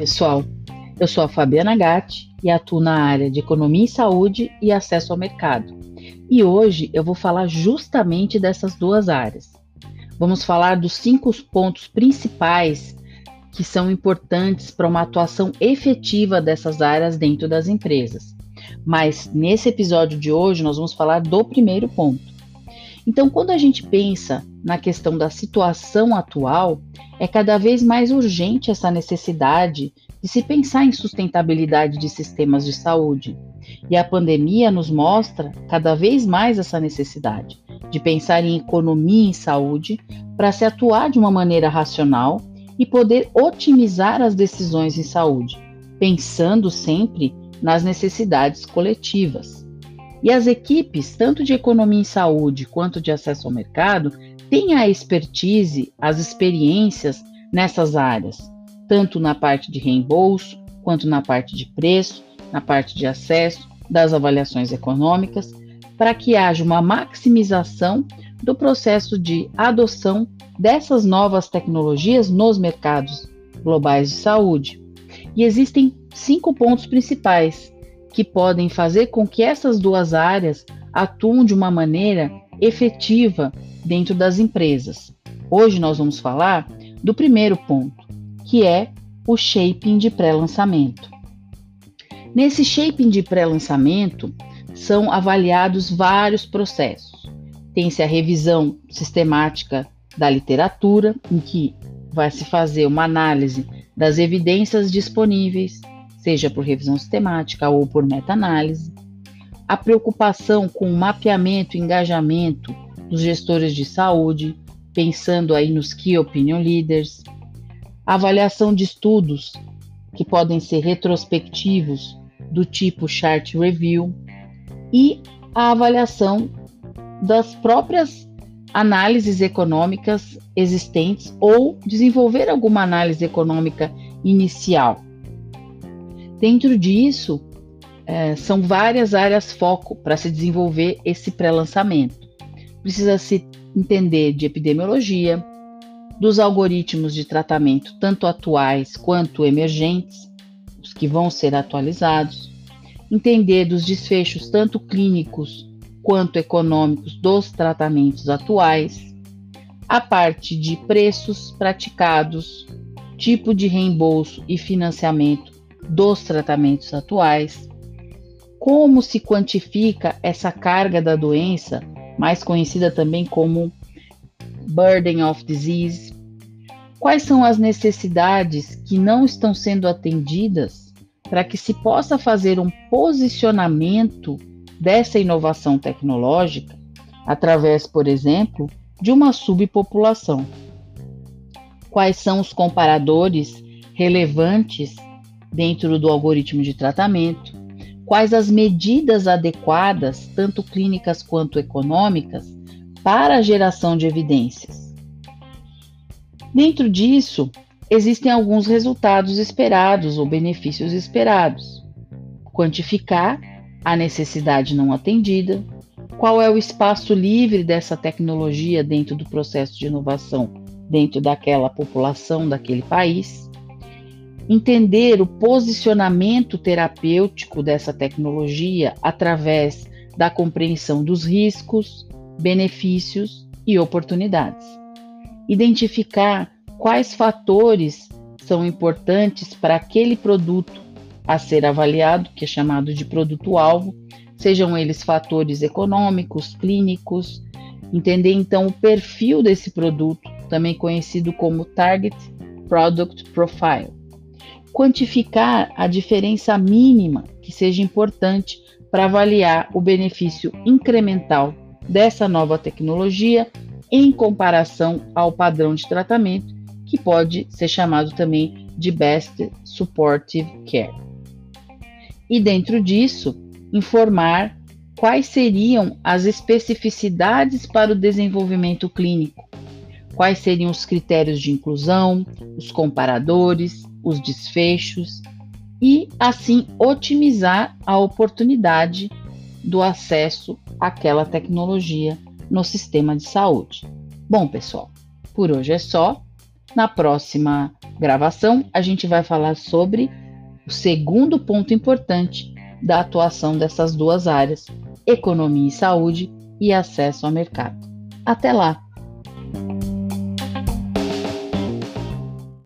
pessoal. Eu sou a Fabiana Gatti e atuo na área de Economia e Saúde e Acesso ao Mercado. E hoje eu vou falar justamente dessas duas áreas. Vamos falar dos cinco pontos principais que são importantes para uma atuação efetiva dessas áreas dentro das empresas. Mas nesse episódio de hoje nós vamos falar do primeiro ponto. Então, quando a gente pensa na questão da situação atual, é cada vez mais urgente essa necessidade de se pensar em sustentabilidade de sistemas de saúde. E a pandemia nos mostra cada vez mais essa necessidade de pensar em economia em saúde para se atuar de uma maneira racional e poder otimizar as decisões em saúde, pensando sempre nas necessidades coletivas. E as equipes, tanto de economia em saúde quanto de acesso ao mercado, têm a expertise, as experiências nessas áreas, tanto na parte de reembolso, quanto na parte de preço, na parte de acesso, das avaliações econômicas, para que haja uma maximização do processo de adoção dessas novas tecnologias nos mercados globais de saúde. E existem cinco pontos principais que podem fazer com que essas duas áreas atuem de uma maneira efetiva dentro das empresas. Hoje nós vamos falar do primeiro ponto, que é o shaping de pré-lançamento. Nesse shaping de pré-lançamento são avaliados vários processos. Tem-se a revisão sistemática da literatura, em que vai se fazer uma análise das evidências disponíveis, seja por revisão sistemática ou por meta-análise, a preocupação com o mapeamento e engajamento dos gestores de saúde, pensando aí nos Key Opinion Leaders, avaliação de estudos que podem ser retrospectivos do tipo Chart Review e a avaliação das próprias análises econômicas existentes ou desenvolver alguma análise econômica inicial. Dentro disso, é, são várias áreas foco para se desenvolver esse pré-lançamento. Precisa se entender de epidemiologia, dos algoritmos de tratamento, tanto atuais quanto emergentes, os que vão ser atualizados, entender dos desfechos tanto clínicos quanto econômicos dos tratamentos atuais, a parte de preços praticados, tipo de reembolso e financiamento dos tratamentos atuais, como se quantifica essa carga da doença, mais conhecida também como burden of disease, quais são as necessidades que não estão sendo atendidas para que se possa fazer um posicionamento dessa inovação tecnológica através, por exemplo, de uma subpopulação. Quais são os comparadores relevantes dentro do algoritmo de tratamento? Quais as medidas adequadas, tanto clínicas quanto econômicas, para a geração de evidências? Dentro disso, existem alguns resultados esperados ou benefícios esperados. Quantificar a necessidade não atendida, qual é o espaço livre dessa tecnologia dentro do processo de inovação, dentro daquela população, daquele país, entender o posicionamento terapêutico dessa tecnologia através da compreensão dos riscos, benefícios e oportunidades. Identificar quais fatores são importantes para aquele produto a ser avaliado, que é chamado de produto-alvo, sejam eles fatores econômicos, clínicos, entender então o perfil desse produto, também conhecido como Target Product Profile. Quantificar a diferença mínima que seja importante para avaliar o benefício incremental dessa nova tecnologia em comparação ao padrão de tratamento, que pode ser chamado também de Best Supportive Care. E, dentro disso, informar quais seriam as especificidades para o desenvolvimento clínico, quais seriam os critérios de inclusão, os comparadores, os desfechos e, assim, otimizar a oportunidade do acesso àquela tecnologia no sistema de saúde. Bom, pessoal, por hoje é só. Na próxima gravação, a gente vai falar sobre o segundo ponto importante da atuação dessas duas áreas: economia e saúde e acesso ao mercado. Até lá!